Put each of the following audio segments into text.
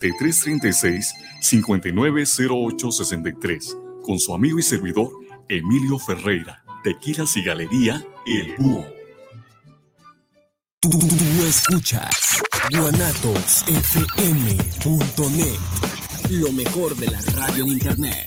336-590863 con su amigo y servidor Emilio Ferreira, Tequilas y Galería El Búho. Tú, escuchas guanatosfm.net, lo mejor de la radio en internet.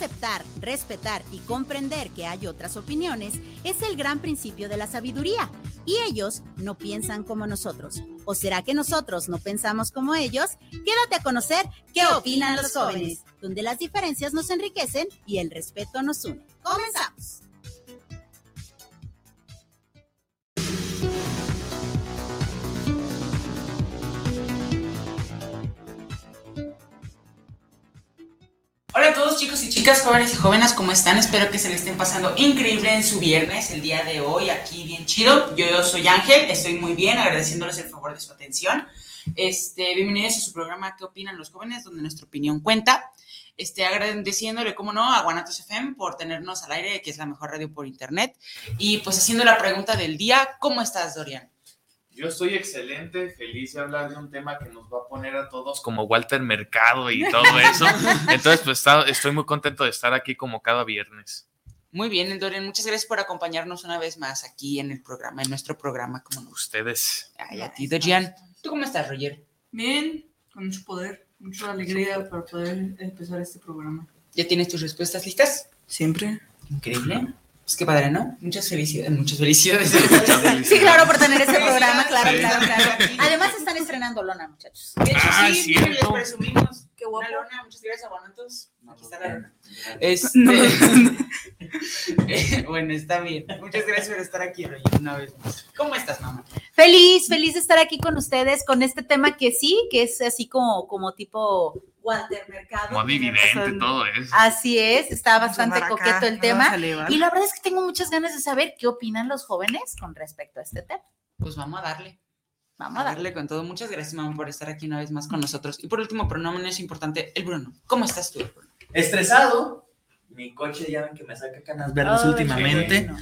Aceptar, respetar y comprender que hay otras opiniones es el gran principio de la sabiduría y ellos no piensan como nosotros. ¿O será que nosotros no pensamos como ellos? Quédate a conocer qué opinan los jóvenes, donde las diferencias nos enriquecen y el respeto nos une. Comenzamos. Hola a todos chicos y chicas, jóvenes y jóvenes, ¿cómo están? Espero que se le estén pasando increíble en su viernes, el día de hoy, aquí bien chido. Yo, soy Ángel, estoy muy bien, agradeciéndoles el favor de su atención. Este, bienvenidos a su programa ¿Qué opinan los jóvenes? Donde nuestra opinión cuenta. Este, agradeciéndole, como no, a Guanatos FM por tenernos al aire, que es la mejor radio por internet. Y pues haciendo la pregunta del día, ¿cómo estás, Dorian? Yo estoy excelente, feliz de hablar de un tema que nos va a poner a todos como Walter Mercado y todo eso. Entonces, pues estoy muy contento de estar aquí como cada viernes. Muy bien, Dorian, muchas gracias por acompañarnos una vez más aquí en el programa, en nuestro programa. Como Ustedes. Ay, a ti, Dorian. ¿Tú cómo estás, Roger? Bien, con mucho poder, mucha alegría para poder empezar este programa. ¿Ya tienes tus respuestas listas? Siempre. Increíble. Pues qué padre, ¿no? Muchas felicidades, muchas felicidades. Sí, claro, por tener este programa, claro, claro, claro. Además están estrenando lona, muchachos. De hecho, Ah, sí, cierto. les presumimos. Qué guapo. Una lona, muchas gracias a Guanatos. Aquí está la lona. Este... Eh, bueno, está bien. Muchas gracias por estar aquí, Roger, una vez más. ¿Cómo estás, mamá? Feliz, feliz de estar aquí con ustedes con este tema que sí, que es así como, como tipo Walter Mercado. Como dividente, todo eso. Así es, está bastante acá, coqueto el tema. Y la verdad es que tengo muchas ganas de saber qué opinan los jóvenes con respecto a este tema. Pues vamos a darle. Vamos A a darle. con todo. Muchas gracias, mamá, por estar aquí una vez más con nosotros. Y por último, pero no menos importante, el Bruno. ¿Cómo estás tú, Bruno? estresado. Mi coche ya ven que me saca canas verdes Ay, últimamente, bueno.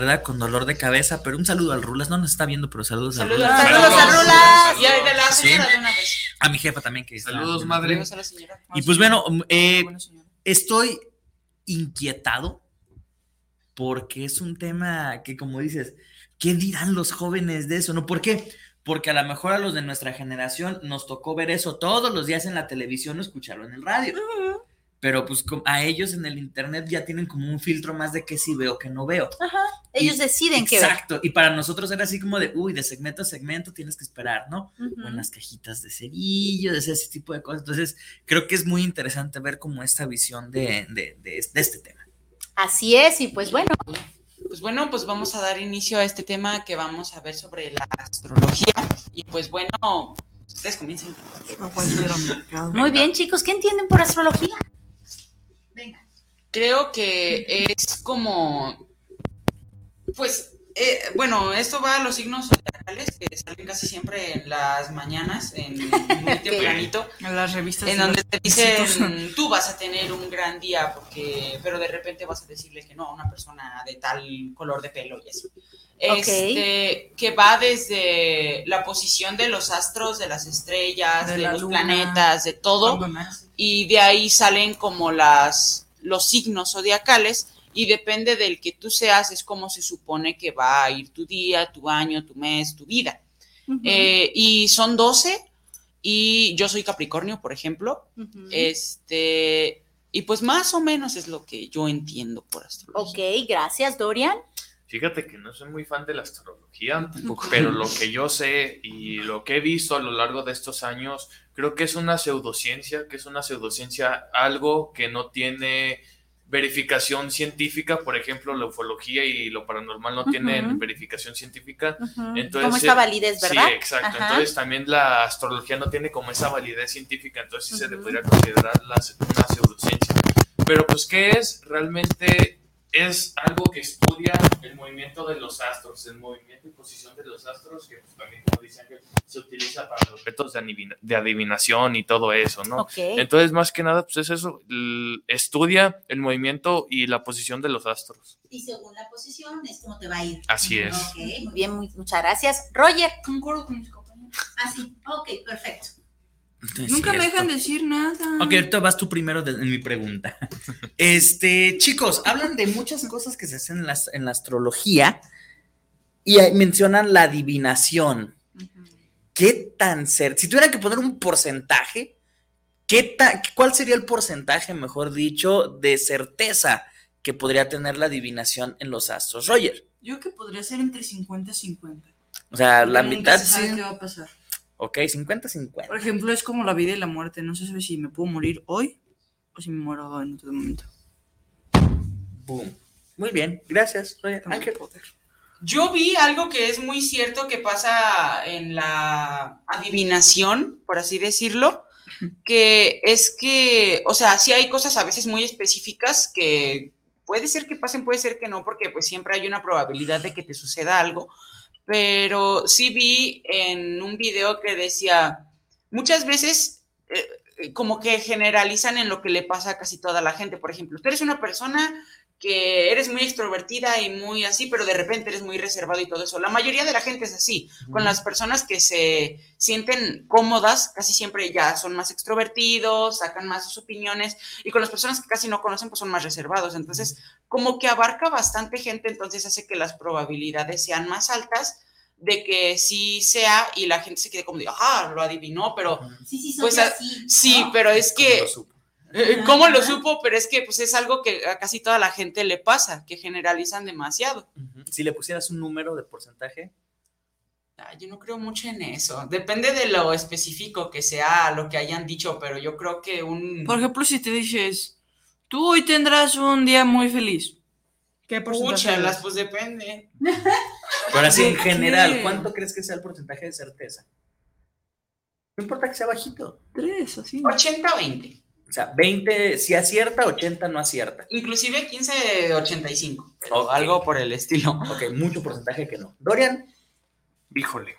¿Verdad? Con dolor de cabeza, pero un saludo al Rulas, no nos está viendo, pero saludos, al Saludos, Rulas. Saludos a Rulas. Y a de la Sí. señora de una vez. A mi jefa también que está- Saludos, madre. Saludos a la señora. Y pues bueno, eh, Bueno, estoy inquietado porque es un tema que como dices, ¿qué dirán los jóvenes de eso? ¿No? ¿Por qué? Porque a lo mejor a los de nuestra generación nos tocó ver eso todos los días en la televisión o escucharlo en el radio. Pero pues a ellos en el internet ya tienen como un filtro más de qué sí veo, qué no veo. Ellos Y- deciden qué ver. Exacto. Y para nosotros era así como de, uy, de segmento a segmento tienes que esperar, ¿no? Ujú. O en las cajitas de cerillo, de ese tipo de cosas. Entonces, creo que es muy interesante ver como esta visión de, de- de- de este tema. Así es, y pues bueno, Pues bueno, pues vamos a dar inicio a este tema que vamos a ver sobre la astrología. Y pues bueno, ustedes comiencen. Muy bien, chicos, ¿qué entienden por astrología? Creo que es como, pues, eh, bueno, esto va a los signos zodiacales que salen casi siempre en las mañanas, en muy tempranito, En las revistas. en de donde te dicen, tú vas a tener un gran día, porque, pero de repente vas a decirle que no a una persona de tal color de pelo y eso. Este, que va desde la posición de los astros, de las estrellas, De de, la los luna. planetas, de todo y de ahí salen como las los signos zodiacales y depende del que tú seas es como se supone que va a ir tu día, tu año, tu mes, tu vida. Eh, y son 12 y yo soy Capricornio, por ejemplo. Este, y pues más o menos es lo que yo entiendo por astrología. Ok, gracias, Dorian. Fíjate que no soy muy fan de la astrología, pero lo que yo sé y lo que he visto a lo largo de estos años, creo que es una pseudociencia, que es una pseudociencia algo que no tiene verificación científica, por ejemplo, la ufología y lo paranormal no tienen verificación científica. Entonces, ¿Cómo esta validez, verdad? Sí, exacto. Ajá. Entonces también la astrología no tiene como esa validez científica, entonces sí se le podría considerar la- una pseudociencia. Pero pues, ¿qué es? Realmente es algo que estudia el movimiento de los astros, el movimiento y posición de los astros, que pues, también, como dice Ángel, se utiliza para los retos de, adivina- de adivinación y todo eso, ¿no? Ok. Entonces, más que nada, pues es eso, estudia el movimiento y la posición de los astros. Y según la posición es como te va a ir. Así es. Ok, muy bien, muy- muchas gracias. Roger. Concuerdo con mis compañeros. Ah, sí. Ok, perfecto. Es Nunca me dejan decir nada. Ok, ahorita vas tú primero de- en mi pregunta. Este, chicos, hablan de muchas cosas que se hacen en la, en la astrología y mencionan la adivinación. ¿Qué tan cerca? Si tuvieran que poner un porcentaje, ¿qué ta- ¿cuál sería el porcentaje, mejor dicho, de certeza que podría tener la adivinación en los astros? Roger, Yo que podría ser entre 50 y 50. o sea, la mitad sí. qué va a pasar. Ok, 50-50. Por ejemplo, es como la vida y la muerte. No se sabe si me puedo morir hoy o si me muero en otro momento. Boom. Muy bien, gracias. Ángel. Yo vi algo que es muy cierto que pasa en la adivinación, por así decirlo, que es que, o sea, sí hay cosas a veces muy específicas que puede ser que pasen, puede ser que no, porque pues siempre hay una probabilidad de que te suceda algo, pero sí vi en un video que decía, muchas veces eh, como que generalizan en lo que le pasa a casi toda la gente, por ejemplo, tú eres una persona que eres muy extrovertida y muy así, pero de repente eres muy reservado y todo eso. La mayoría de la gente es así. Con las personas que se sienten cómodas, casi siempre ya son más extrovertidos, sacan más sus opiniones, y con las personas que casi no conocen, pues son más reservados. Entonces, como que abarca bastante gente, entonces hace que las probabilidades sean más altas de que sí sea y la gente se quede como de, ah, lo adivinó, pero Sí, sí, Pues, a- así. sí, pero es que... lo supo? Eh, ¿Cómo lo supo? Pero es que pues es algo que a casi toda la gente le pasa, que generalizan demasiado. Si le pusieras un número de porcentaje. Ah, yo no creo mucho en eso. Depende de lo específico que sea lo que hayan dicho, pero yo creo que un... Por ejemplo, si te dices, tú hoy tendrás un día muy feliz. ¿Qué porcentaje? Pues depende. Pero así en ¿De general, qué? ¿cuánto crees que sea el porcentaje de certeza? No importa que sea bajito. Tres, así. 80-20. O sea, 20 si acierta, 80 no acierta. Inclusive 15-85. pero Ok. Algo por el estilo. Ok, mucho porcentaje que no. Dorian, Híjole,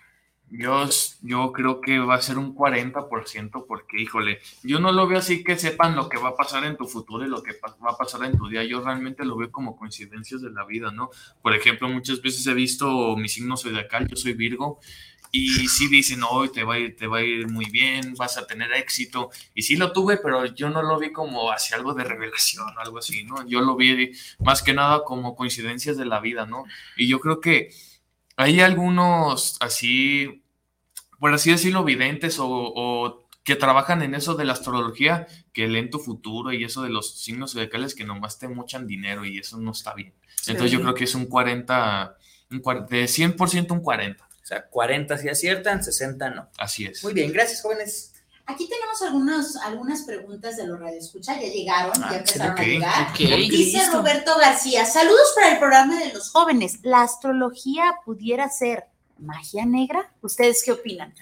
yo, yo creo que va a ser un 40% porque, híjole, yo no lo veo así que sepan lo que va a pasar en tu futuro y lo que va a pasar en tu día. Yo realmente lo veo como coincidencias de la vida, ¿no? Por ejemplo, muchas veces he visto mi signo zodiacal, yo soy Virgo, y sí dicen, hoy te va, a ir, te va a ir muy bien, vas a tener éxito. Y sí lo tuve, pero yo no lo vi como hacia algo de revelación o algo así, ¿no? Yo lo vi más que nada como coincidencias de la vida, ¿no? Y yo creo que hay algunos así, por así decirlo, videntes o, o que trabajan en eso de la astrología, que leen tu futuro y eso de los signos zodiacales que nomás te mochan dinero y eso no está bien. Entonces yo creo que es un 40, un 40 de 100% un 40. O sea, 40 si aciertan, 60 no. Así es. Muy bien, gracias, jóvenes. Aquí tenemos algunos, algunas preguntas de los radioescuchas, ya llegaron, Ah, ya empezaron ok, a llegar. ok. Dice. Roberto García, saludos para el programa de los jóvenes. ¿La astrología pudiera ser magia negra? ¿Ustedes qué opinan?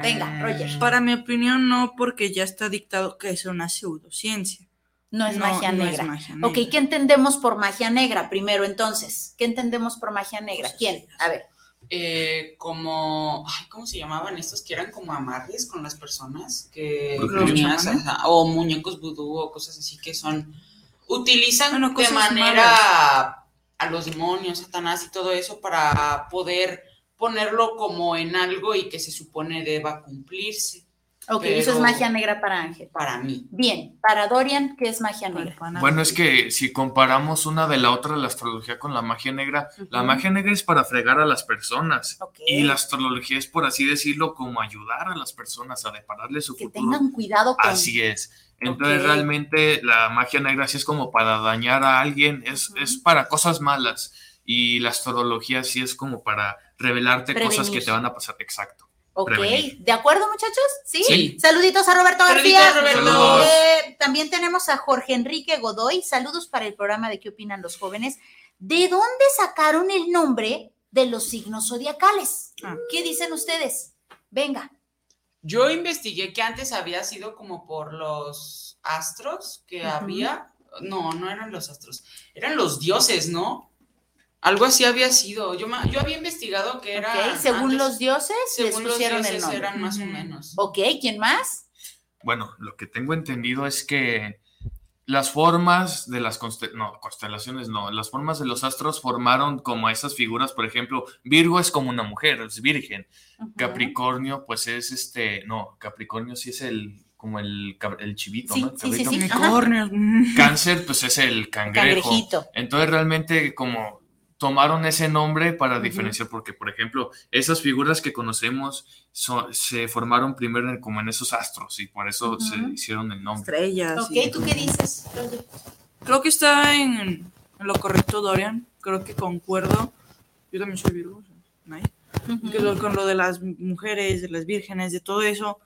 Venga, Roger. Para mi opinión, no, porque ya está dictado que es una pseudociencia. No es No, magia no es negra. Ok. ¿qué entendemos por magia negra? Primero, entonces, ¿qué entendemos por magia negra? ¿Quién? A ver. Eh, como, ay, ¿cómo se llamaban estos que eran como amarres con las personas? Que ajá, o muñecos vudú o cosas así que son, utilizan Bueno, de manera a los demonios, Satanás y todo eso para poder ponerlo como en algo y que se supone deba cumplirse Ok, eso es magia negra para Ángel. para mí. Bien, para Dorian, ¿qué es magia negra? Bueno, es que si comparamos una de la otra, la astrología con la magia negra, la magia negra es para fregar a las personas. Y la astrología es, por así decirlo, como ayudar a las personas a depararle su Que futuro. tengan cuidado con... Así es. Entonces realmente la magia negra sí es como para dañar a alguien, es, es para cosas malas. Y la astrología sí es como para revelarte cosas que te van a pasar. Exacto. Ok, prevenir. ¿de acuerdo, muchachos? ¿Sí? Sí. Saluditos a Roberto Saluditos, García. Roberto. Eh, también tenemos a Jorge Enrique Godoy. Saludos para el programa de ¿Qué opinan los jóvenes? ¿De dónde sacaron el nombre de los signos zodiacales? Ah. ¿Qué dicen ustedes? Venga. Yo investigué que antes había sido como por los astros que había, No, no eran los astros. Eran los dioses, ¿no? Algo así había sido. Yo, yo había investigado que era. Según antes- los dioses, les según los pusieron el dioses nombre. eran más o menos. Ok, ¿quién más? Bueno, lo que tengo entendido es que las formas de las constel- no, constelaciones, no, las formas de los astros formaron como esas figuras, por ejemplo, Virgo es como una mujer, es virgen. Capricornio pues es este, no, Capricornio sí es el, como el, el chivito, Sí, ¿no? El sí. Cáncer pues es el cangrejo. Cangrejito. Entonces realmente como tomaron ese nombre para diferenciar, porque por ejemplo, esas figuras que conocemos son- se formaron primero en- como en esos astros y por eso se Ujú. hicieron el nombre. Estrellas. Ok, y- ¿tú qué dices? Creo que está en, en lo correcto, Dorian. Creo que concuerdo. Yo también soy Virgo. nice. Que lo- con lo de las mujeres, de las vírgenes, de todo eso.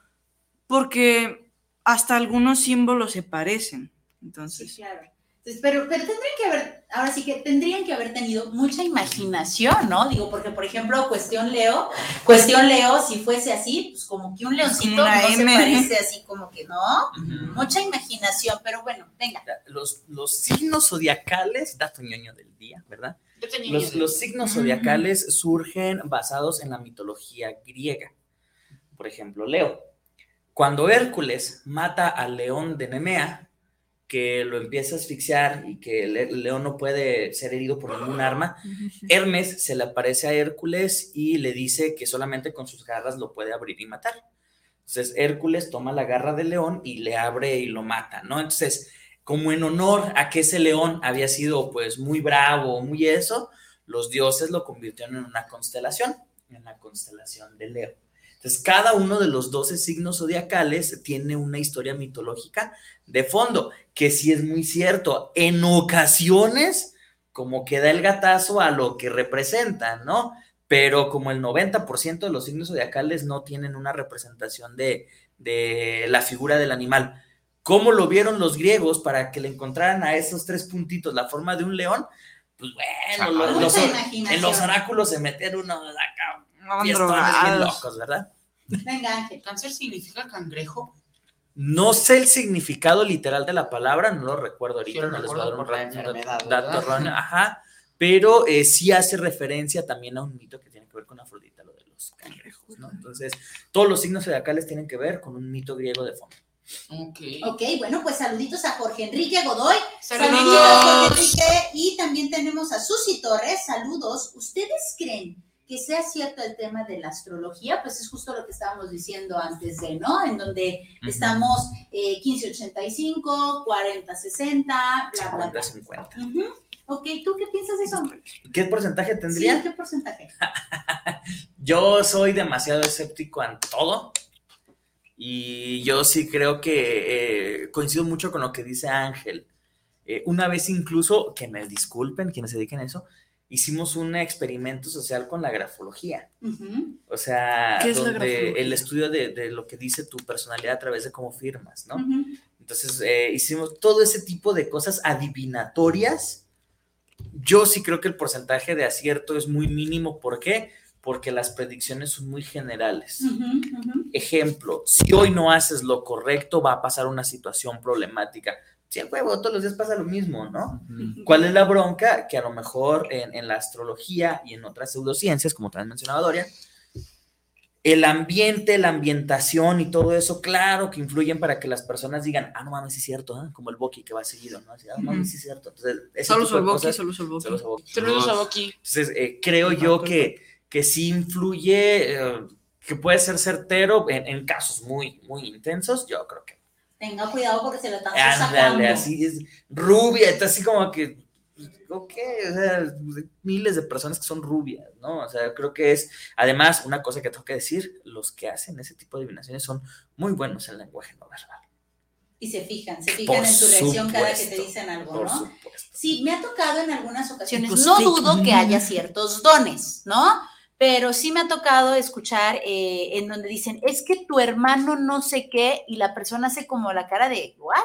Porque hasta algunos símbolos se parecen. Sí, Entonces, claro. Entonces, pero, pero tendrían que haber, ahora sí que tendrían que haber tenido mucha imaginación, ¿no? Digo, porque por ejemplo, cuestión Leo, cuestión Leo, si fuese así, pues como que un leoncito una no se M. parece así como que, ¿no? Mucha imaginación, pero bueno, venga. Los, los signos zodiacales, dato ñoño del día, ¿verdad? Yo tenía Los, los signos zodiacales surgen basados en la mitología griega. Por ejemplo, Leo. Cuando Hércules mata al león de Nemea, que lo empieza a asfixiar y que el, león no puede ser herido por ningún arma, Hermes se le aparece a Hércules y le dice que solamente con sus garras lo puede abrir y matar. Entonces Hércules toma la garra del león y le abre y lo mata, ¿no? Entonces, como en honor a que ese león había sido pues muy bravo, muy eso, los dioses lo convirtieron en una constelación, en la constelación de Leo. Entonces, cada uno de los 12 signos zodiacales tiene una historia mitológica de fondo, que sí es muy cierto. En ocasiones, como que da el gatazo a lo que representan, ¿no? Pero como el 90% de los signos zodiacales no tienen una representación de, de la figura del animal. ¿Cómo lo vieron los griegos para que le encontraran a esos tres puntitos la forma de un león? Pues bueno, los- en los oráculos se meten unos acá, bien drogados. locos, ¿verdad? Venga, Ángel. ¿Cáncer significa cangrejo? No sé el significado literal de la palabra, no lo recuerdo ahorita, lo no les voy a dar un recuerdo por la ra- un enfermedad, dato ¿verdad? erróneo, ajá, pero eh, sí hace referencia también a un mito que tiene que ver con Afrodita, lo de los cangrejos, ¿no? Entonces, todos los signos zodiacales tienen que ver con un mito griego de fondo. Ok. Ok, bueno, pues saluditos a Jorge Enrique Godoy. Saludos. Saluditos a Jorge Enrique. Y también tenemos a Susi Torres. Saludos. ¿Ustedes creen que sea cierto el tema de la astrología? Pues es justo lo que estábamos diciendo antes de, ¿no? En donde estamos eh, 1585, 4060, bla, bla, bla. 50-50. Ujú. Ok, ¿tú qué piensas de eso? ¿Qué porcentaje tendría? Sí, ¿qué porcentaje? Yo soy demasiado escéptico en todo y yo sí creo que eh, coincido mucho con lo que dice Ángel. Eh, una vez incluso, que me disculpen quienes se dediquen a eso, hicimos un experimento social con la grafología. O sea, ¿Qué es la donde grafología? el estudio de, de lo que dice tu personalidad a través de cómo firmas, ¿no? Entonces, eh, hicimos todo ese tipo de cosas adivinatorias. Yo sí creo que el porcentaje de acierto es muy mínimo. ¿Por qué? Porque las predicciones son muy generales. Ejemplo, si hoy no haces lo correcto, va a pasar una situación problemática. Si el huevo todos los días pasa lo mismo, ¿no? ¿Cuál es la bronca? Que a lo mejor en, en la astrología y en otras pseudociencias, como también mencionaba Doria, el ambiente, la ambientación y todo eso, claro que influyen para que las personas digan, ah, no mames, sí es cierto, ¿eh? como el Boqui que va seguido, ¿no? Así, ah, no mames, sí es cierto. Entonces, ese Solo soy de Boqui, solo soy Boqui. solo. Saludos a Boqui. Entonces, eh, creo yo que, que sí influye, eh, que puede ser certero en, en casos muy, muy intensos, yo creo que. Tenga cuidado porque se lo están sacando. Ándale, así es, rubia, está así como que, ok, o sea, miles de personas que son rubias, ¿no? O sea, creo que es, además, una cosa que tengo que decir, los que hacen ese tipo de adivinaciones son muy buenos en lenguaje no verbal. Y se fijan, se fijan Por en tu reacción cada que te dicen algo, Por ¿no? supuesto. Sí, me ha tocado en algunas ocasiones. Pues no dudo que haya ciertos dones, ¿no? Pero sí me ha tocado escuchar eh, en donde dicen, es que tu hermano no sé qué, y la persona hace como la cara de, ¿what?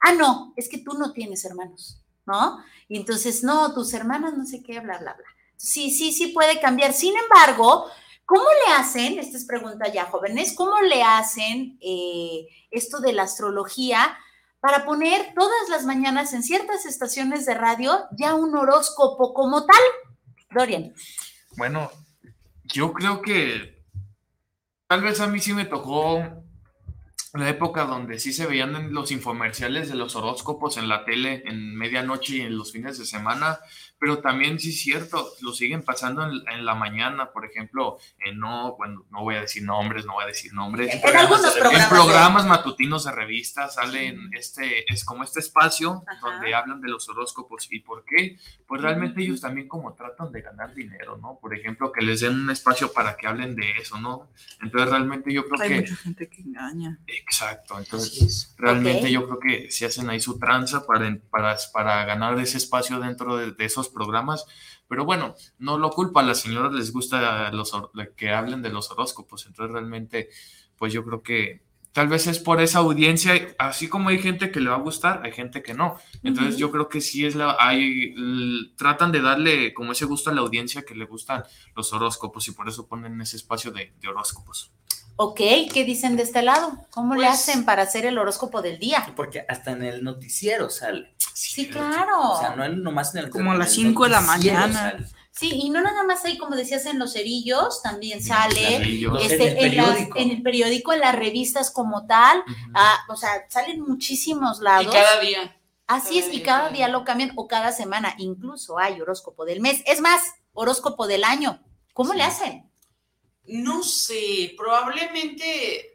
Ah, no, es que tú no tienes hermanos, ¿no? Y entonces, no, tus hermanas no sé qué, bla, bla, bla. Sí, sí, sí puede cambiar. Sin embargo, ¿cómo le hacen, esta es pregunta ya jóvenes, cómo le hacen eh, esto de la astrología para poner todas las mañanas en ciertas estaciones de radio ya un horóscopo como tal. Dorian. Bueno, yo creo que tal vez a mí sí me tocó la época donde sí se veían los infomerciales de los horóscopos en la tele en medianoche y en los fines de semana, pero también sí es cierto, lo siguen pasando en, la mañana, por ejemplo, en no, bueno, no voy a decir nombres, no voy a decir nombres. En, programas, en programas, matutinos de revistas salen este, es como este espacio donde hablan de los horóscopos. ¿Y por qué? Pues realmente ellos también como tratan de ganar dinero, ¿no? Por ejemplo, que les den un espacio para que hablen de eso, ¿no? Entonces realmente yo creo que... Hay mucha gente que engaña. Exacto, entonces realmente yo creo que si hacen ahí su tranza para, para, para ganar ese espacio dentro de, de esos programas, pero bueno, no lo culpa, a las señoras les gusta los, que hablen de los horóscopos, entonces realmente, pues yo creo que tal vez es por esa audiencia, así como hay gente que le va a gustar, hay gente que no. Entonces yo creo que sí es la, hay, tratan de darle como ese gusto a la audiencia que le gustan los horóscopos y por eso ponen ese espacio de, horóscopos. Ok, ¿qué dicen de este lado? ¿Cómo le pues hacen para hacer el horóscopo del día? Porque hasta en el noticiero sale. Sí, claro. O sea, no es nomás en el Como a las 5 de la mañana. Sí, y no nada más ahí, como decías, en los cerillos también sale, este, en, el en, el periódico, en las revistas como tal, ah, o sea, salen muchísimos lados. Y cada día. Así es, y cada día lo cambian, o cada semana, incluso hay horóscopo del mes. Es más, horóscopo del año. ¿Cómo le hacen? No sé, probablemente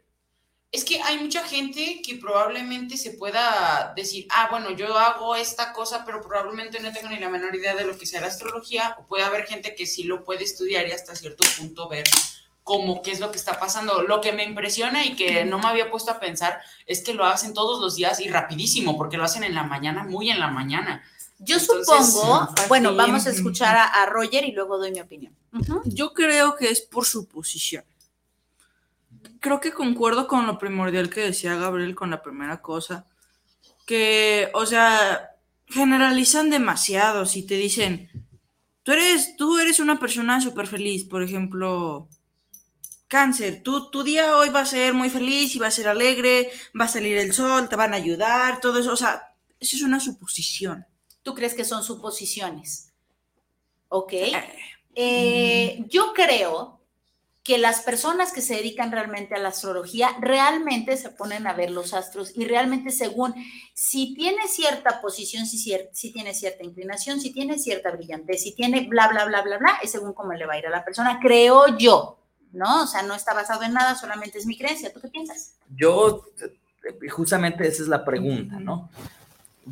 es que hay mucha gente que probablemente se pueda decir, ah, bueno, yo hago esta cosa, pero probablemente no tengo ni la menor idea de lo que sea la astrología, o puede haber gente que sí lo puede estudiar y hasta cierto punto ver cómo qué es lo que está pasando. Lo que me impresiona y que no me había puesto a pensar es que lo hacen todos los días y rapidísimo, porque lo hacen en la mañana, muy en la mañana. Yo supongo, bueno, vamos a escuchar a, Roger y luego doy mi opinión. Yo creo que es por su posición. Creo que concuerdo con lo primordial que decía Gabriel con la primera cosa, que, o sea, generalizan demasiado. Si te dicen, tú eres, tú eres una persona súper feliz, por ejemplo, cáncer, tú, tu día hoy va a ser muy feliz y va a ser alegre, va a salir el sol, te van a ayudar, todo eso, o sea, eso es una suposición. ¿Tú crees que son suposiciones? Ok. Eh, eh, yo creo que las personas que se dedican realmente a la astrología realmente se ponen a ver los astros y realmente según si tiene cierta posición, si, si tiene cierta inclinación, si tiene cierta brillantez, si tiene bla, bla, bla, bla, bla, es según cómo le va a ir a la persona, creo yo, ¿no? O sea, no está basado en nada, solamente es mi creencia. ¿Tú qué piensas? Yo, justamente esa es la pregunta, ¿no?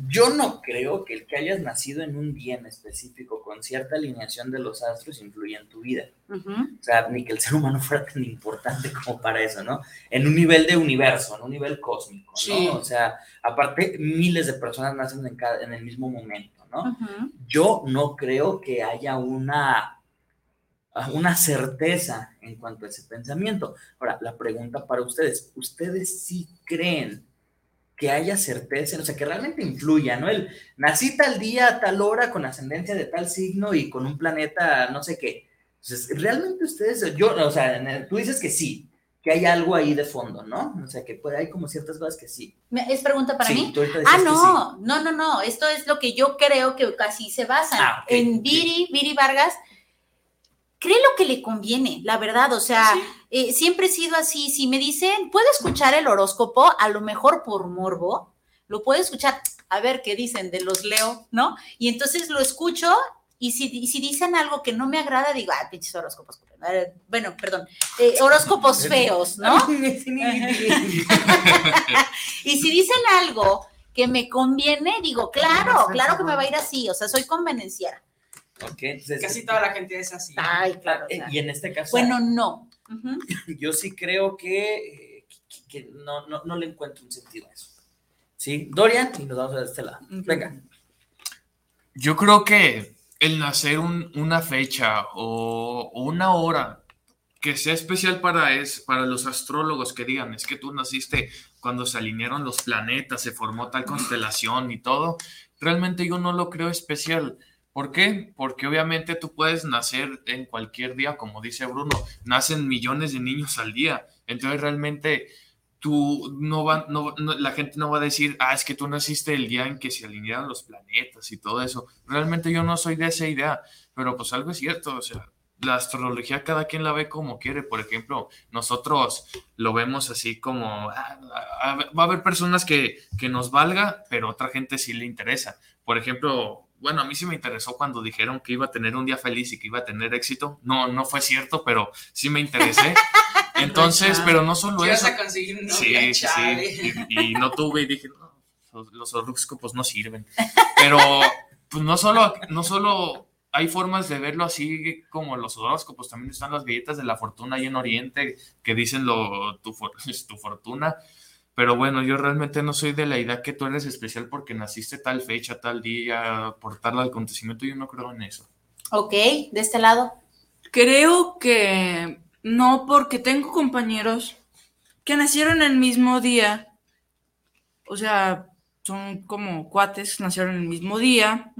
Yo no creo que el que hayas nacido en un día en específico con cierta alineación de los astros influya en tu vida. O sea, ni que el ser humano fuera tan importante como para eso, ¿no? En un nivel de universo, en un nivel cósmico, ¿no? O sea, aparte, miles de personas nacen en, en el mismo momento, ¿no? Yo no creo que haya una, una certeza en cuanto a ese pensamiento. Ahora, la pregunta para ustedes, ¿ustedes sí creen que haya certeza, o sea, que realmente influya, ¿no? El nací tal día, a tal hora, con ascendencia de tal signo y con un planeta, no sé qué. Entonces, realmente ustedes, yo, o sea, tú dices que sí, que hay algo ahí de fondo, ¿no? O sea, que puede, hay como ciertas cosas que sí. ¿Es pregunta para mí? ah, no, no, no, no, esto es lo que yo creo que casi se basa ah, en Viri, Viri Vargas, cree lo que le conviene, la verdad, o sea, eh, siempre he sido así, si me dicen, ¿puedo escuchar el horóscopo? A lo mejor por morbo, lo puedo escuchar, a ver qué dicen de los leo, ¿no? Y entonces lo escucho y si, si dicen algo que no me agrada, digo, ah, pinches horóscopos. Bueno, perdón, eh, horóscopos feos, ¿no? y si dicen algo que me conviene, digo, claro, claro que me va a ir así, o sea, soy convenenciera. Casi toda la gente es así. Ay, claro. Eh, y en este caso. Bueno, no. Yo sí creo que, que, no, no, no, le encuentro un sentido a eso. ¿Sí? Dorian, y nos vamos a este lado. Venga. Yo creo que el nacer una fecha o, una hora que sea especial para, es, para los astrólogos que digan, es que tú naciste cuando se alinearon los planetas, se formó tal constelación y todo, realmente yo no lo creo especial. ¿Por qué? Porque obviamente tú puedes nacer en cualquier día, como dice Bruno, nacen millones de niños al día. Entonces realmente tú no va, la gente no va a decir, ah, es que tú naciste el día en que se alinearon los planetas y todo eso. Realmente yo no soy de esa idea, pero pues algo es cierto, o sea, la astrología cada quien la ve como quiere. Por ejemplo, nosotros lo vemos así como, ah, ah, va a haber personas que, que nos valga, pero otra gente sí le interesa. Por ejemplo, bueno, a mí sí me interesó cuando dijeron que iba a tener un día feliz y que iba a tener éxito. No, no fue cierto, pero sí me interesé. Entonces, pero no solo ¿Qué vas eso. a conseguir un Sí, novia, sí. Y, y no tuve y dije, no, los- horóscopos no sirven. Pero pues no solo, no solo hay formas de verlo así como los horóscopos, también están las galletas de la fortuna ahí en Oriente que dicen lo, tu fortuna. Pero bueno, yo realmente no soy de la idea que tú eres especial porque naciste tal fecha, tal día, por tal acontecimiento. Yo no creo en eso. Ok, de este lado. Creo que no, porque tengo compañeros que nacieron el mismo día. O sea, son como cuates, nacieron el mismo día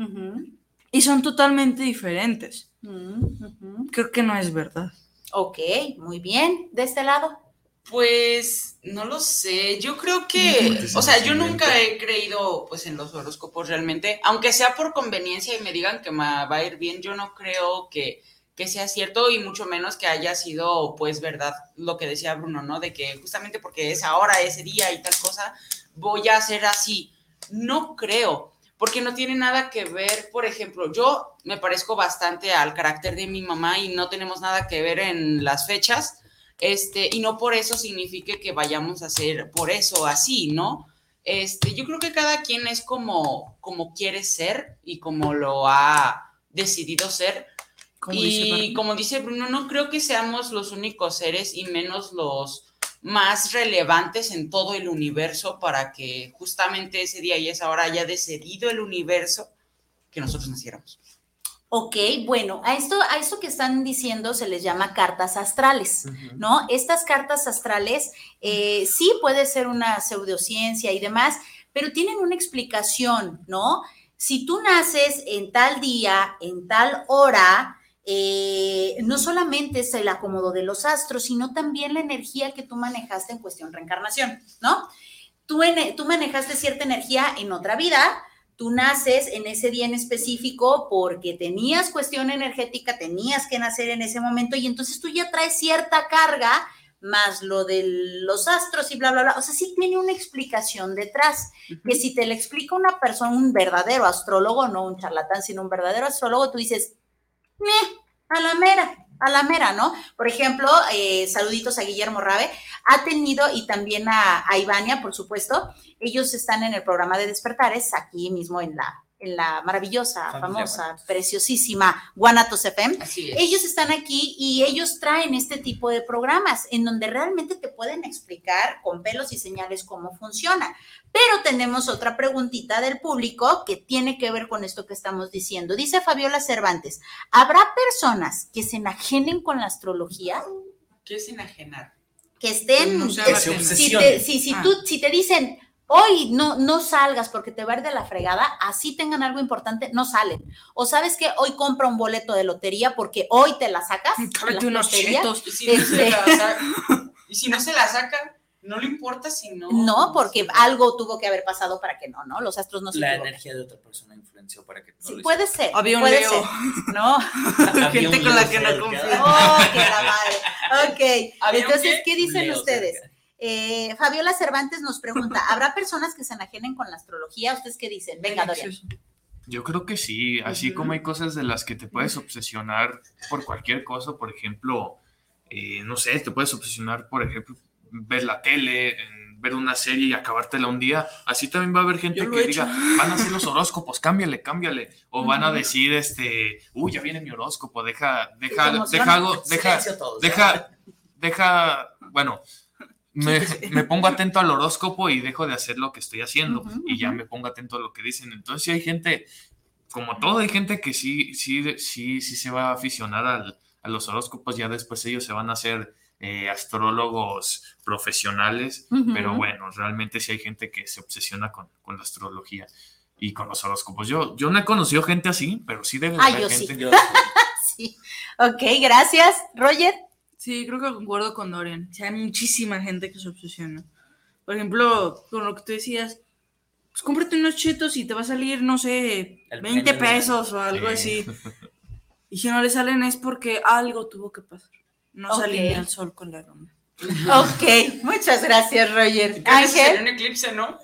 y son totalmente diferentes. ujú. Creo que no es verdad. Ok, muy bien. De este lado. Pues no lo sé, yo creo que, o sea, yo nunca he creído pues en los horóscopos realmente, aunque sea por conveniencia y me digan que me va a ir bien, yo no creo que, que sea cierto y mucho menos que haya sido pues verdad lo que decía Bruno, ¿no? De que justamente porque es ahora, ese día y tal cosa, voy a hacer así. No creo, porque no tiene nada que ver, por ejemplo, yo me parezco bastante al carácter de mi mamá y no tenemos nada que ver en las fechas. Este, y no por eso signifique que vayamos a hacer por eso así, ¿no? Este, yo creo que cada quien es como, como quiere ser y como lo ha decidido ser. Como y como dice Bruno, no creo que seamos los únicos seres y menos los más relevantes en todo el universo para que justamente ese día y esa hora haya decidido el universo que nosotros naciéramos. Ok, bueno, a esto, a esto que están diciendo se les llama cartas astrales, ¿no? Estas cartas astrales eh, sí puede ser una pseudociencia y demás, pero tienen una explicación, ¿no? Si tú naces en tal día, en tal hora, eh, no solamente es el acomodo de los astros, sino también la energía que tú manejaste en cuestión reencarnación, ¿no? Tú, en- tú manejaste cierta energía en otra vida, tú naces en ese día en específico porque tenías cuestión energética, tenías que nacer en ese momento y entonces tú ya traes cierta carga más lo de los astros y bla, bla, bla. O sea, sí tiene una explicación detrás, que si te la explica una persona, un verdadero astrólogo, no un charlatán, sino un verdadero astrólogo, tú dices, "Meh, a la mera, a la mera, ¿no? Por ejemplo, eh, saluditos a Guillermo Rabe, ha tenido y también a, a Ivania, por supuesto, ellos están en el programa de Despertares, aquí mismo en la, en la maravillosa, Familia famosa, preciosísima Guanatos FM. Así es. Ellos están aquí y ellos traen este tipo de programas en donde realmente te pueden explicar con pelos y señales cómo funciona. Pero tenemos otra preguntita del público que tiene que ver con esto que estamos diciendo. Dice Fabiola Cervantes, ¿habrá personas que se enajenen con la astrología? ¿Qué es enajenar? Que estén... No si, te, si, si Ah. tú, si te dicen, hoy no, no salgas porque te va a ir de la fregada, así tengan algo importante, no salen. O sabes que hoy compra un boleto de lotería porque hoy te la sacas. Cállate unos lotería. chetos. Y si no se Este- la saca, y si no se la saca, no le importa si no. No, porque algo tuvo que haber pasado para que no, ¿no? Los astros no se La equivocan. energía de otra persona influenció para que no Sí, lo puede ser. Había un puede Leo. ser, ¿no? Había gente con la que no confío. Oh, que la madre. Ok. ¿Había un Entonces, qué? ¿qué dicen Leo ustedes? cerca. Eh, Fabiola Cervantes nos pregunta, ¿habrá personas que se enajenen con la astrología? ¿Ustedes qué dicen? Venga, Dorian. Yo creo que sí, así como hay cosas de las que te puedes obsesionar por cualquier cosa, por ejemplo, eh, no sé, te puedes obsesionar, por ejemplo, ver la tele, ver una serie y acabártela un día, así también va a haber gente que he hecho. diga, van a hacer los horóscopos, cámbiale, cámbiale, o van a decir, este, uy, ya viene mi horóscopo, deja, deja, deja, algo- deja, todos, deja, deja, bueno, me, me pongo atento al horóscopo y dejo de hacer lo que estoy haciendo y ya me pongo atento a lo que dicen. Entonces sí hay gente, como todo, hay gente que sí, sí, sí, sí se va a aficionar al- a los horóscopos, ya después ellos se van a hacer eh, astrólogos profesionales, pero bueno, realmente sí hay gente que se obsesiona con, con la astrología y con los horóscopos. Yo, yo no he conocido gente así, pero sí debe de Ah, haber yo sí. gente. Yo- Sí. Ok, gracias. Roger. Sí, creo que concuerdo con Dorian. O sea, hay muchísima gente que se obsesiona. Por ejemplo, con lo que tú decías, pues cómprate unos chetos y te va a salir, no sé, El 20 premio de- pesos o algo Sí. así. Y si no le salen es porque algo tuvo que pasar. No Ok. salí al sol con la luna. Ok, muchas gracias, Roger. Ángel. un eclipse, ¿no?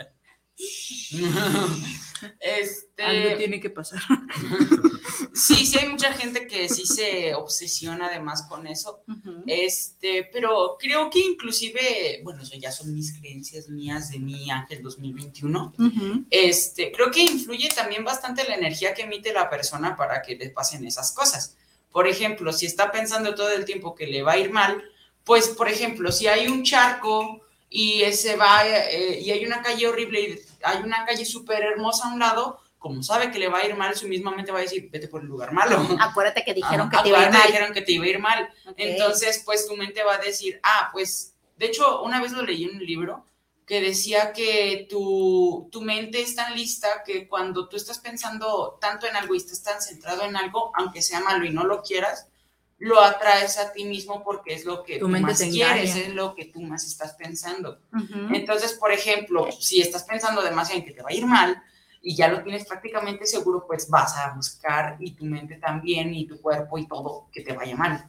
este. Algo tiene que pasar. Sí, sí hay mucha gente que sí se obsesiona además con eso. Ujú. Este, pero creo que inclusive, bueno, eso ya son mis creencias mías de mi Ángel 2021. Ujú. Este, creo que influye también bastante la energía que emite la persona para que le pasen esas cosas. Por ejemplo, si está pensando todo el tiempo que le va a ir mal, pues, por ejemplo, si hay un charco y ese va eh, y hay una calle horrible y hay una calle súper hermosa a un lado, como sabe que le va a ir mal, su misma mente va a decir, vete por el lugar malo. Acuérdate que dijeron Ajá, que te iba a ir acuérdate, mal. dijeron que te iba a ir mal. Ok. Entonces, pues tu mente va a decir, ah, pues, de hecho, una vez lo leí en un libro que decía que tu, tu mente es tan lista que cuando tú estás pensando tanto en algo y estás tan centrado en algo, aunque sea malo y no lo quieras, lo atraes a ti mismo porque es lo que Tu tú mente más quieres, es lo que tú más estás pensando. Ujú. Entonces, por ejemplo, si estás pensando demasiado en que te va a ir mal y ya lo tienes prácticamente seguro, pues vas a buscar y tu mente también y tu cuerpo y todo que te vaya mal.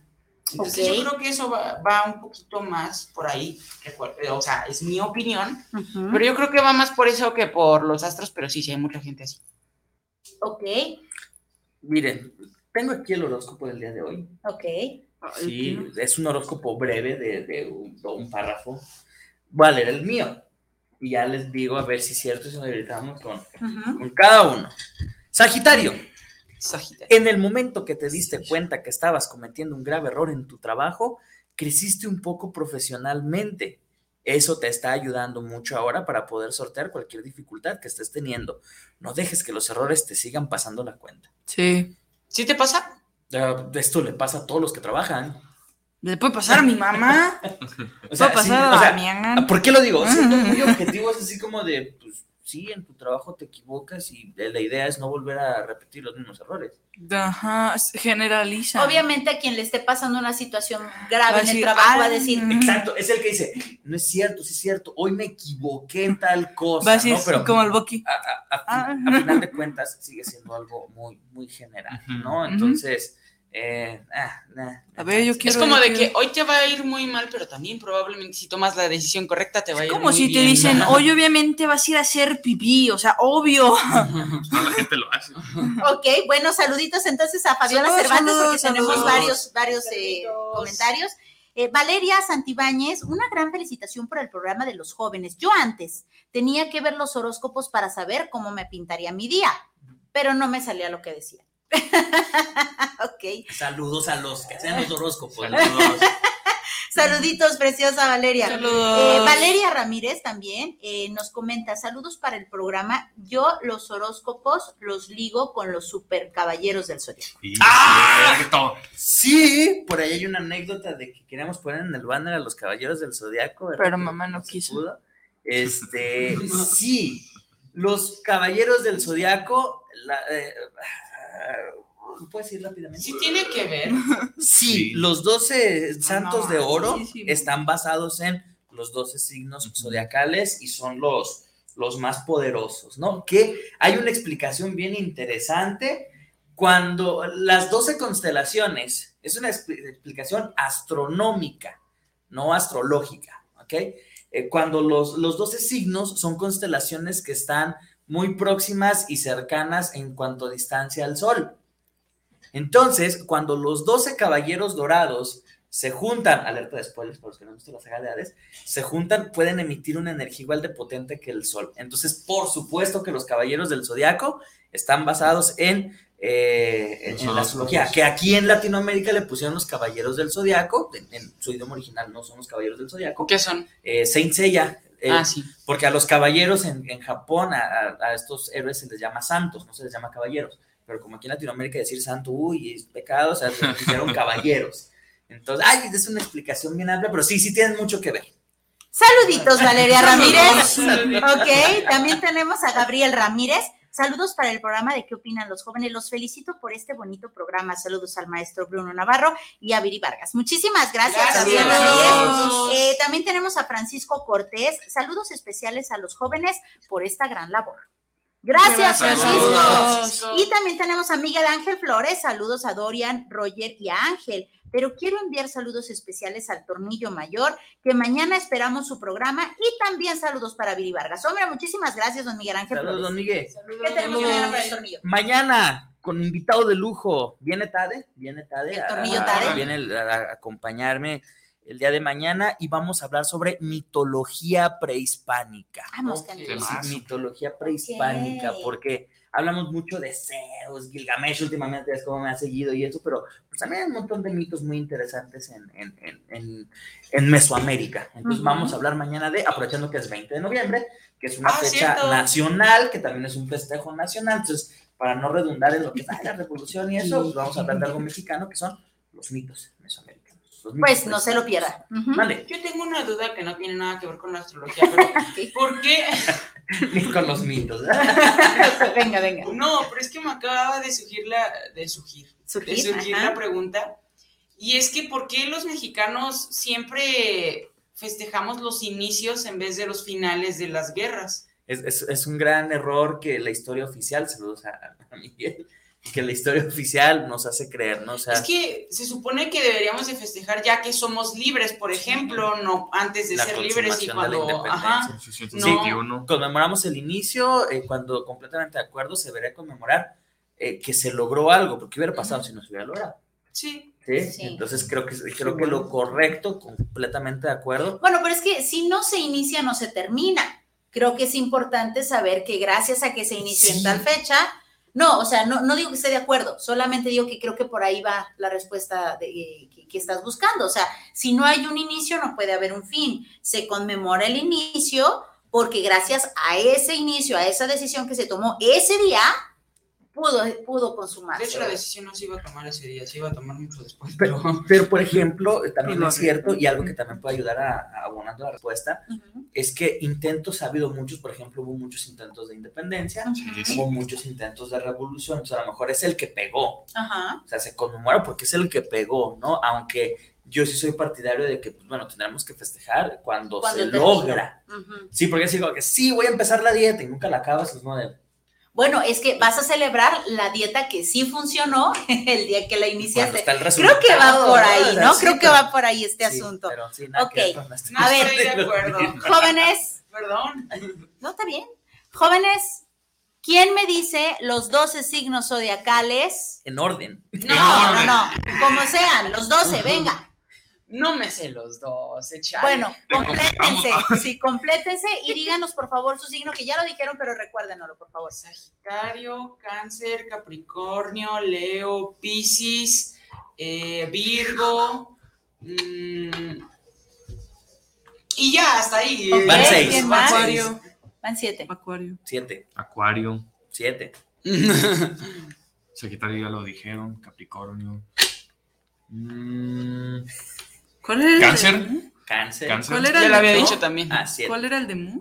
Entonces, Ok. yo creo que eso va, va un poquito más por ahí, recuer- o sea, es mi opinión, Ujú. pero yo creo que va más por eso que por los astros, pero sí, sí hay mucha gente así. Ok, Miren, tengo aquí el horóscopo del día de hoy. ok. Sí, es un horóscopo breve de, de un, de un párrafo. Voy a leer el mío. Y ya les digo a ver si es cierto, si nos gritamos con, con cada uno. Sagitario, Sagitario. en el momento que te diste cuenta que estabas cometiendo un grave error en tu trabajo, creciste un poco profesionalmente. Eso te está ayudando mucho ahora para poder sortear cualquier dificultad que estés teniendo. No dejes que los errores te sigan pasando la cuenta. Sí. ¿Sí te pasa? Ah, Esto le pasa a todos los que trabajan. ¿Le puede pasar a mi mamá? O ¿Puede sea, pasar sí, a o sea, Damián? ¿Por qué lo digo? Siendo muy objetivo, es así como de, pues sí, en tu trabajo te equivocas y la idea es no volver a repetir los mismos errores. Ajá, generaliza. Obviamente a quien le esté pasando una situación grave en el trabajo va a "Ah, decir, mm". Exacto, es el que dice, no es cierto, sí es cierto, hoy me equivoqué en tal cosa, Va a decir ¿no? Pero como el Boqui. a, a- a fi- Ah. a final de cuentas sigue siendo algo muy, muy general, ¿no? Entonces, eh, ah, nah, A ver, yo nah, quiero- es como de quiero- que hoy te va a ir muy mal, pero también probablemente si tomas la decisión correcta te va a ir Como muy si te dicen, hoy obviamente vas a ir a hacer pipí, o sea, obvio. La gente lo hace. ok, bueno, saluditos entonces a Fabiola Saludos, Cervantes saludos, porque tenemos saludos. varios, varios eh, comentarios. Eh, Valeria Santibáñez, una gran felicitación por el programa de los jóvenes. Yo antes tenía que ver los horóscopos para saber cómo me pintaría mi día, pero no me salía lo que decía. ok. Saludos a los que hacen los horóscopos. Saludos. Saluditos, preciosa Valeria. Saludos. Eh, Valeria Ramírez también eh, nos comenta, saludos para el programa. Yo los horóscopos los ligo con los super caballeros del zodiaco. Y ¡Ah! Sí, por ahí hay una anécdota de que queríamos poner en el banner a los caballeros del zodiaco. ¿verdad? Pero mamá no quiso. pudo. Este, sí, los caballeros del zodiaco, la, eh, ¿lo ¿puedes ir rápidamente? Sí tiene que ver. Sí, Sí. los 12 santos no, de oro sí, sí. están basados en los 12 signos zodiacales y son los, los más poderosos, ¿no? Que hay una explicación bien interesante cuando las 12 constelaciones, es una expli- explicación astronómica, no astrológica, ¿ok? Eh, cuando los, los 12 signos son constelaciones que están muy próximas y cercanas en cuanto a distancia al Sol. Entonces, cuando los 12 caballeros dorados se juntan, alerta de spoilers para los que no han visto las saga de Hades, se juntan, pueden emitir una energía igual de potente que el sol. Entonces, por supuesto que los caballeros del zodiaco están basados en, eh, en- Los en la astrología, que aquí en Latinoamérica le pusieron los caballeros del zodiaco, en, en su idioma original no son los caballeros del zodiaco, ¿Qué son? eh, Saint Seiya. eh, ah, sí. porque a los caballeros en, en Japón, a estos héroes se les llama santos, no se les llama caballeros. Pero como aquí en Latinoamérica decir santo, uy, es pecado, o sea, les hicieron caballeros. Entonces, ay, es una explicación bien amplia, pero sí, sí tienen mucho que ver. Saluditos, Valeria Ramírez. Ok, también tenemos a Gabriel Ramírez. Saludos para el programa de qué opinan los jóvenes. Los felicito por este bonito programa. Saludos al maestro Bruno Navarro y a Viri Vargas. Muchísimas gracias, Gracias. Gabriel Ramírez. Eh, También tenemos a Francisco Cortés. Saludos especiales a los jóvenes por esta gran labor. Gracias. Francisco. Y también tenemos a Miguel Ángel Flores. Saludos a Dorian, Roger y a Ángel. Pero quiero enviar saludos especiales al Tornillo Mayor, que mañana esperamos su programa. Y también saludos para Viri Vargas. Hombre, muchísimas gracias, don Miguel Ángel Saludos, Flores. don Miguel. ¿Qué tenemos mañana para el Tornillo? Mañana, con invitado de lujo, viene Tade, viene Tade. El tornillo a- Tade. Viene a acompañarme el día de mañana y vamos a hablar sobre mitología prehispánica. Vamos. Candido. Sí, mitología prehispánica, Ok. porque hablamos mucho de Zeus, Gilgamesh últimamente, es como me ha seguido y eso, pero pues, también hay un montón de mitos muy interesantes en, en, en, en- en Mesoamérica. Entonces Ujú. vamos a hablar mañana de, aprovechando que es 20 de noviembre, que es una Ah, fecha cierto. nacional, que también es un festejo nacional, entonces para no redundar en lo que es la revolución y eso, pues, vamos a hablar de algo mexicano, que son los mitos mesoamericanos. Pues no se lo pierda. Ujú. Vale, Yo tengo una duda que no tiene nada que ver con la astrología, pero ¿por qué? ni con los mitos. venga, venga. No, pero es que me acaba de surgir la, de surgir, de Surgir, surgir ajá. la pregunta. Y es que ¿por qué los mexicanos siempre festejamos los inicios en vez de los finales de las guerras? Es, es- es un gran error que la historia oficial, saludos a, a Miguel, que la historia oficial nos hace creer, ¿no? O sea, Es que se supone que deberíamos de festejar ya que somos libres, por ejemplo, no antes de La ser libres y consumación de la cuando... independencia. Ajá, no. conmemoramos el inicio, eh, cuando completamente de acuerdo se debería conmemorar eh, que se logró algo, porque ¿qué hubiera pasado si no se hubiera logrado? Sí, ¿Sí? Sí. Entonces creo que, creo que lo correcto, completamente de acuerdo, Bueno, pero es que si no se inicia, no se termina. Creo que es importante saber que gracias a que se inició en Sí. tal fecha, no, o sea, no, no digo que esté de acuerdo, solamente digo que creo que por ahí va la respuesta de, que, que estás buscando. O sea, si no hay un inicio, no puede haber un fin. Se conmemora el inicio porque gracias a ese inicio, a esa decisión que se tomó ese día, pudo, pudo de consumarse. hecho la decisión no se iba a tomar ese día, se iba a tomar mucho después. pero, Pero... pero, por ejemplo, también es cierto, y algo que también puede ayudar a, a abonando la respuesta, es que intentos ha habido muchos, por ejemplo, hubo muchos intentos de independencia, hubo muchos intentos de revolución, entonces a lo mejor es el que pegó, Ajá. o sea, se conmemora porque es el que pegó, ¿no? Aunque yo sí soy partidario de que, pues, bueno, tendremos que festejar cuando, Cuando se logra. Sí, porque es como que sí, voy a empezar la dieta y nunca la acabas, es como de, Bueno, es que vas a celebrar la dieta que sí funcionó el día que la iniciaste. está el Creo que va por ahí. ¿no? Creo que va por ahí este sí, asunto. pero sí, nada que Ok. ver No estoy de acuerdo. Jóvenes, Perdón. ¿no está bien? Jóvenes, ¿quién me dice los 12 signos zodiacales? En orden. No, no, no, como sean, los 12, venga. No me sé los dos, echar. Bueno, complétense, sí, complétense y díganos por favor su signo, que ya lo dijeron, pero recuérdenoslo, por favor. Sagitario, Cáncer, Capricornio, Leo, Piscis, eh, Virgo. mm, y ya, hasta ahí. Van seis, ¿quién van seis. Van 7. Acuario. Siete, Acuario, siete. Sagitario ya lo dijeron, Capricornio. Mm, ¿Cuál era el Cáncer. de Mu? Cáncer. Cáncer. ¿Cuál era Ya el lo había dicho también. Ah. ¿Cuál era el de Mu?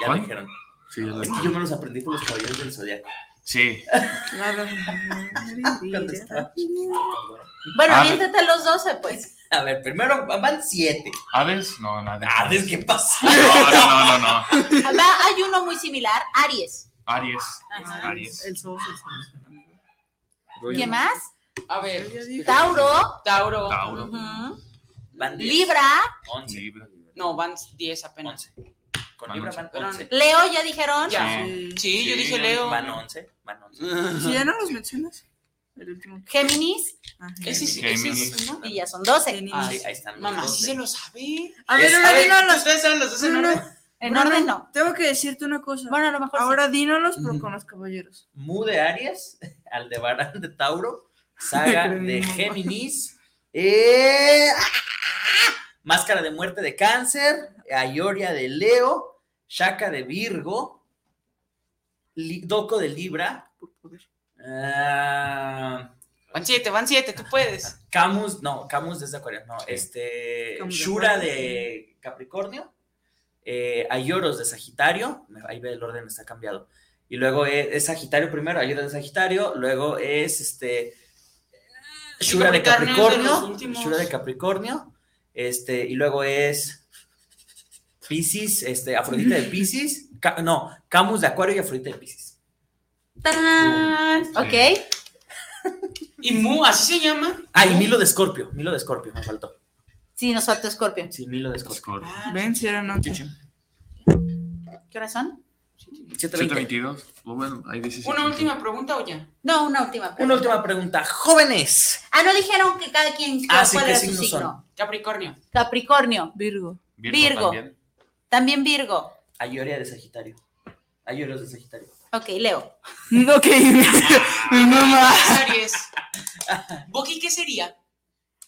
Ya ¿Cuál? lo dijeron. Sí, Es que yo me los aprendí por los caballeros del zodiaco. Sí. Cuando estaba Bueno, Ah, aviéntate los 12, pues. A ver, primero van siete. ¿Aves? No, nada. Hades, ¿qué pasa? No, no, no, no, no. Va- hay uno muy similar, Aries. Aries. Ajá. Aries. El sol, el sol. ¿Qué más? A ver, Tauro. Tauro. Tauro. ujú, Van diez. Libra. Once. Libra. No, van 10 apenas. Once. Con Van Libra van once. Leo, ya dijeron. Ya. Sí. Sí, yo Sí, dije Leo. Van once. Van once. Si ya no los mencionas. El último. Géminis. Ah, Ese sí, Géminis. ese es, ¿no? Y ya son 12. Géminis. Ah, Sí, ahí están. Mamá, sí se lo sabe. A ver, ahora dínolos. ¿ustedes saben los dos en No, no, orden? En orden no. Tengo que decirte una cosa. Bueno, a lo mejor sí. Ahora dínolos, pero con los caballeros. Mu de Aries, Aldebarán de Tauro, Saga de Géminis, eh, Máscara de Muerte de Cáncer, Ayoria de Leo, Shaka de Virgo, Li- Doco de Libra, Por poder. ah, Van 7, van 7, tú puedes. Camus, no, Camus es de Acuario, no, este, Camus Shura de Capricornio, eh, Ayoros de Sagitario, ahí ve el orden, está cambiado. Y luego es, es Sagitario primero, Ayoros de Sagitario, luego es este Shura de Capricornio. Shura de Capricornio, este, y luego es Piscis, este, Afrodita de Piscis, Ca- no, Camus de Acuario y Afrodita de Piscis. ¡Tarán! Ok. ¿Y Mu, así se llama? Ah, y Milo de Escorpio, Milo de Escorpio, me faltó. Sí, nos falta Scorpio. Sí, Milo de Escorpio. Score. Ven, si eran ocho. ¿Qué hora son? 720. 722. O bueno, ahí dice ¿Una 722. última pregunta o ya? No, una última pregunta. Una última pregunta. Jóvenes. Ah, no dijeron que cada quien Ah, sí, cuál ¿qué era su signo. son? Capricornio. Capricornio, Virgo. Virgo. también. también Virgo. Ayoria de Sagitario. Ayoria de Sagitario. Ok, Leo. Ok, mi mamá. Aries. ¿Boqui qué sería?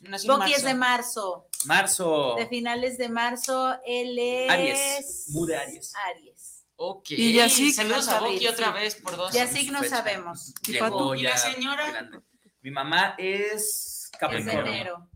En Boqui es de marzo. marzo. De finales de marzo, él es. Aries. Mu de Aries. Aries. Ok. Y Yasik. Saludos a Boqui Sí. otra vez por dos. Ya sí no fecha. sabemos. Llegó ¿Y la señora? grande. Mi mamá es Es de Capricornio. enero.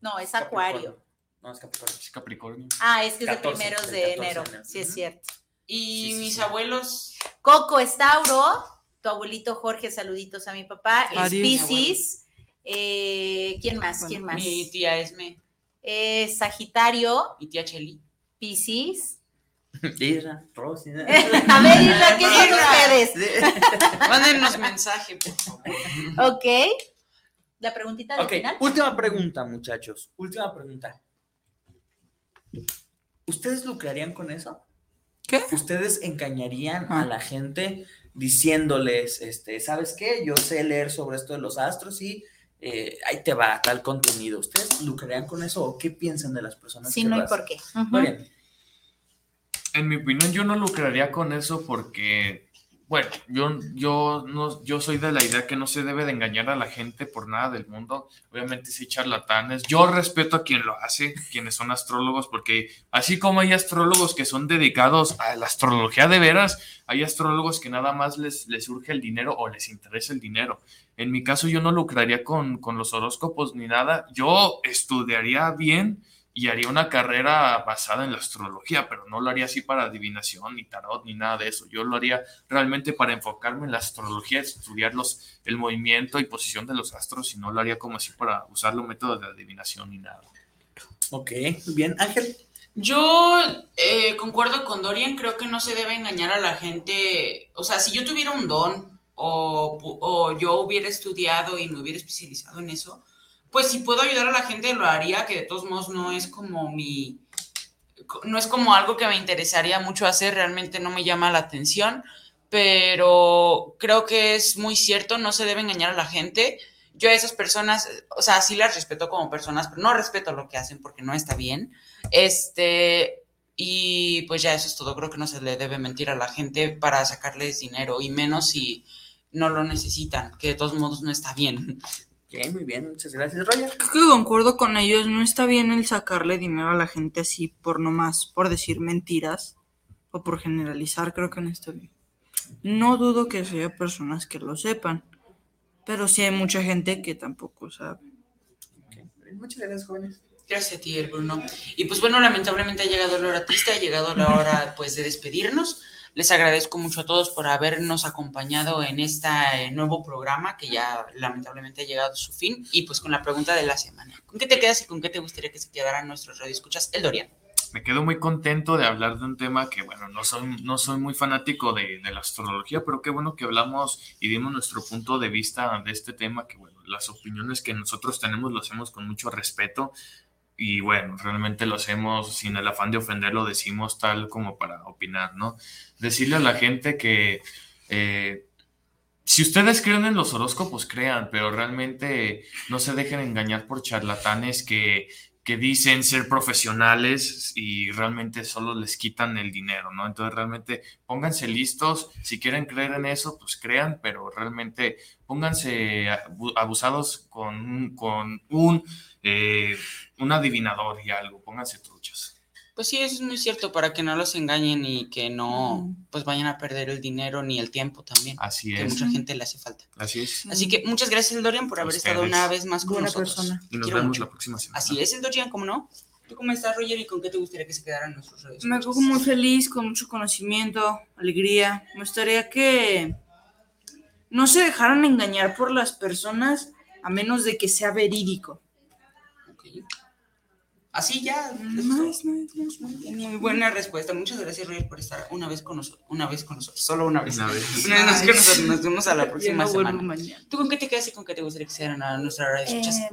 No, es Capricornio. Acuario. No, es Capricornio. Es Capricornio. Ah, es que es de 14, primeros de 14 enero. de enero. Sí, es cierto. Y Sí, sí, mis sí. abuelos. Coco es Tauro. Tu abuelito Jorge, saluditos a mi papá. Es. Piscis. Eh, ¿Quién más? Bueno, ¿Quién más? Mi tía Esme. Es Sagitario, Mi tía Cheli. Piscis. Isra, Rosy. A ver, Isra, ¿qué son ustedes? Mándenos mensaje, por favor. Ok. La preguntita del Ok, final. última pregunta, muchachos. Última pregunta. ¿Ustedes lucrarían con eso? ¿Qué? ¿Ustedes engañarían a la gente diciéndoles, este, ¿sabes qué? Yo sé leer sobre esto de los astros y eh, ahí te va tal contenido. ¿Ustedes lucrarían con eso o qué piensan de las personas Sí, que no lo y por qué. Muy bien. En mi opinión, yo no lucraría con eso porque, bueno, yo, yo, no, yo soy de la idea que no se debe de engañar a la gente por nada del mundo. Obviamente sí charlatanes. Yo respeto a quien lo hace, quienes son astrólogos, porque así como hay astrólogos que son dedicados a la astrología de veras, hay astrólogos que nada más les, les surge el dinero o les interesa el dinero. En mi caso, yo no lucraría con, con los horóscopos ni nada. Yo estudiaría bien y haría una carrera basada en la astrología, pero no lo haría así para adivinación, ni tarot, ni nada de eso. Yo lo haría realmente para enfocarme en la astrología, estudiar los, el movimiento y posición de los astros, y no lo haría como así para usar los métodos de adivinación ni nada. Ok, muy bien. Ángel. Yo eh, concuerdo con Dorian, creo que no se debe engañar a la gente. O sea, si yo tuviera un don o, pu- o yo hubiera estudiado y me hubiera especializado en eso, pues si puedo ayudar a la gente lo haría, que de todos modos no es como mi, no es como algo que me interesaría mucho hacer, realmente no me llama la atención, pero creo que es muy cierto, no se debe engañar a la gente. Yo a esas personas, o sea, sí las respeto como personas, pero no respeto lo que hacen porque no está bien. Este, y pues ya eso es todo. Creo que no se le debe mentir a la gente para sacarles dinero, y menos si no lo necesitan, que de todos modos no está bien. Ok, muy bien. Muchas gracias, Roger. Creo que concuerdo con ellos. No está bien el sacarle dinero a la gente así por nomás, por decir mentiras o por generalizar. Creo que no está bien. No dudo que haya personas que lo sepan, pero sí hay mucha gente que tampoco sabe. Muchas gracias, jóvenes. Gracias a ti, el Bruno. Y pues bueno, lamentablemente ha llegado la hora triste, ha llegado la hora pues de despedirnos. Les agradezco mucho a todos por habernos acompañado en este nuevo programa que ya lamentablemente ha llegado a su fin. Y pues con la pregunta de la semana. ¿Con qué te quedas y con qué te gustaría que se quedaran nuestros radioescuchas? El Dorian. Me quedo muy contento de hablar de un tema que, bueno, no soy, no soy muy fanático de, de la astrología, pero qué bueno que hablamos y dimos nuestro punto de vista de este tema, que, bueno, las opiniones que nosotros tenemos lo hacemos con mucho respeto y, bueno, realmente lo hacemos sin el afán de ofender, lo decimos tal como para opinar, ¿no? Decirle a la gente que... eh, si ustedes creen en los horóscopos, crean, pero realmente no se dejen engañar por charlatanes que, que dicen ser profesionales y realmente solo les quitan el dinero, ¿no? Entonces realmente pónganse listos, si quieren creer en eso, pues crean, pero realmente pónganse abu- abusados con, con un, eh, un adivinador y algo, pónganse truchas. Pues sí, eso es muy cierto, para que no los engañen y que no pues vayan a perder el dinero ni el tiempo también, Así que es, mucha gente le hace falta. así es. Así que muchas gracias, el Dorian, por haber estado una vez más con Buena nosotros. persona. Y nos Quiero vemos mucho. la próxima semana. Así es, el Dorian, ¿cómo no? ¿Tú cómo estás, Roger, y con qué te gustaría que se quedaran nuestros redes? Me pongo muy feliz, con mucho conocimiento, alegría. Me gustaría que no se dejaran engañar por las personas a menos de que sea verídico. Así ya. Muy buena respuesta. Muchas gracias, Roger, por estar una vez con nosotros. Una vez con nosotros. Solo una vez. Una vez. Una vez más con nosotros. Nos vemos a la próxima no semana. mañana. ¿Tú con qué te quedas y con qué te gustaría que se a nuestra radio? Eh,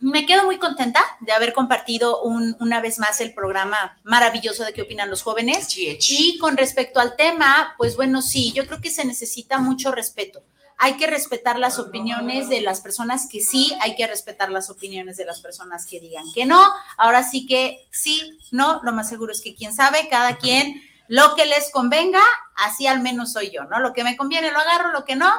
Me quedo muy contenta de haber compartido un- una vez más el programa maravilloso de qué opinan los jóvenes. Y con respecto al tema, pues bueno, sí, yo creo que se necesita mucho respeto. Hay que respetar las opiniones de las personas que sí, hay que respetar las opiniones de las personas que digan que no. Ahora sí que sí, no, lo más seguro es que quién sabe, cada quien lo que les convenga, así al menos soy yo, ¿no? Lo que me conviene lo agarro, lo que no,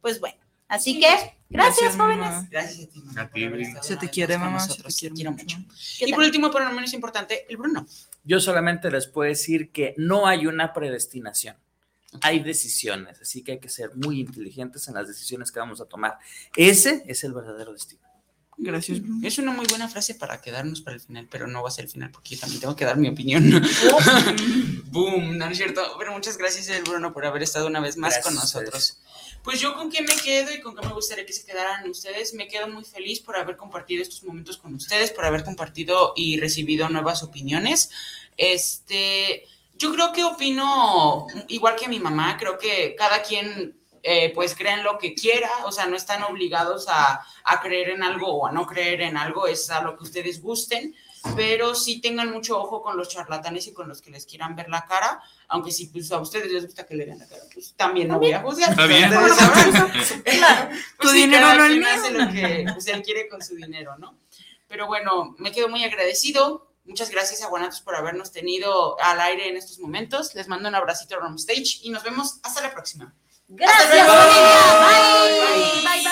pues bueno. Así que, gracias, Gracias, jóvenes. Gracias a ti, Se te quiere, mamá, se nosotros. te quiere quiero mucho. mucho. ¿Qué Y por último, pero no menos importante, el Bruno. Yo solamente les puedo decir que no hay una predestinación. Hay decisiones, así que hay que ser muy inteligentes en las decisiones que vamos a tomar. Ese es el verdadero destino. Gracias, Bruno. Es una muy buena frase para quedarnos para el final, pero no va a ser el final porque yo también tengo que dar mi opinión. Boom, no es cierto. Pero muchas gracias, el Bruno, por haber estado una vez más Gracias con ustedes. nosotros. Pues yo con qué me quedo y con qué me gustaría que se quedaran ustedes, me quedo muy feliz por haber compartido estos momentos con ustedes, por haber compartido y recibido nuevas opiniones. Este, yo creo que opino igual que mi mamá, creo que cada quien eh, pues cree en lo que quiera, o sea, no están obligados a, a creer en algo o a no creer en algo, es a lo que ustedes gusten, pero sí tengan mucho ojo con los charlatanes y con los que les quieran ver la cara, aunque si pues, a ustedes les gusta que le vean la cara, pues también no voy a juzgar. Está bien. Pues tu dinero no el quien mío. hace lo que pues, él quiere con su dinero, ¿no? Pero bueno, me quedo muy agradecido. Muchas gracias a Guanatos por habernos tenido al aire en estos momentos. Les mando un abracito a Stage y nos vemos hasta la próxima. Gracias, familia. Bye. Bye, bye.